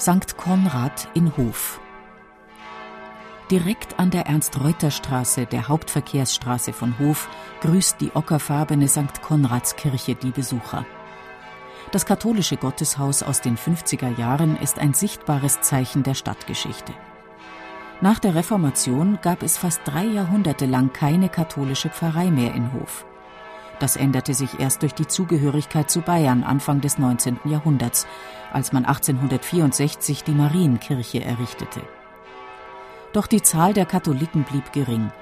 St. Konrad in Hof. Direkt an der Ernst-Reuter-Straße, der Hauptverkehrsstraße von Hof, grüßt die ockerfarbene St. Konradskirche die Besucher. Das katholische Gotteshaus aus den 50er Jahren ist ein sichtbares Zeichen der Stadtgeschichte. Nach der Reformation gab es fast drei Jahrhunderte lang keine katholische Pfarrei mehr in Hof. Das änderte sich erst durch die Zugehörigkeit zu Bayern Anfang des 19. Jahrhunderts, als man 1864 die Marienkirche errichtete. Doch die Zahl der Katholiken blieb gering.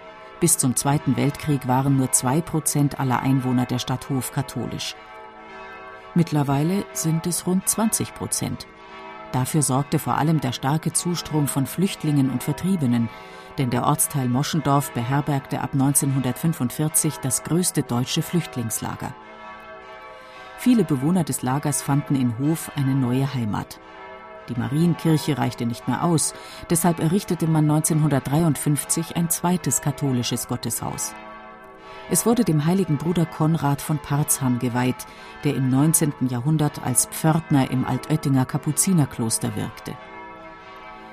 Bis zum Zweiten Weltkrieg waren nur zwei Prozent aller Einwohner der Stadt Hof katholisch. Mittlerweile sind es rund 20 Prozent. Dafür sorgte vor allem der starke Zustrom von Flüchtlingen und Vertriebenen, denn der Ortsteil Moschendorf beherbergte ab 1945 das größte deutsche Flüchtlingslager. Viele Bewohner des Lagers fanden in Hof eine neue Heimat. Die Marienkirche reichte nicht mehr aus, deshalb errichtete man 1953 ein zweites katholisches Gotteshaus. Es wurde dem heiligen Bruder Konrad von Parzham geweiht, der im 19. Jahrhundert als Pförtner im Altöttinger Kapuzinerkloster wirkte.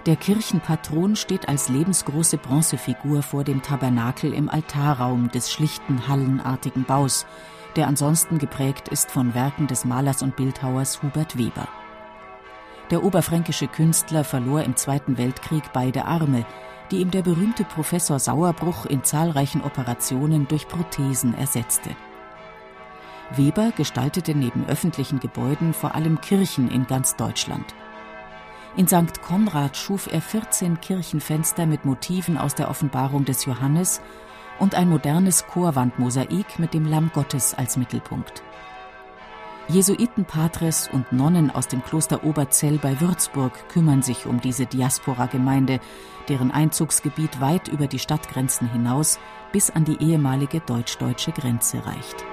Der Kirchenpatron steht als lebensgroße Bronzefigur vor dem Tabernakel im Altarraum des schlichten hallenartigen Baus, der ansonsten geprägt ist von Werken des Malers und Bildhauers Hubert Weber. Der oberfränkische Künstler verlor im Zweiten Weltkrieg beide Arme, die ihm der berühmte Professor Sauerbruch in zahlreichen Operationen durch Prothesen ersetzte. Weber gestaltete neben öffentlichen Gebäuden vor allem Kirchen in ganz Deutschland. In St. Konrad schuf er 14 Kirchenfenster mit Motiven aus der Offenbarung des Johannes und ein modernes Chorwandmosaik mit dem Lamm Gottes als Mittelpunkt. Jesuitenpatres und Nonnen aus dem Kloster Oberzell bei Würzburg kümmern sich um diese Diaspora-Gemeinde, deren Einzugsgebiet weit über die Stadtgrenzen hinaus bis an die ehemalige deutsch-deutsche Grenze reicht.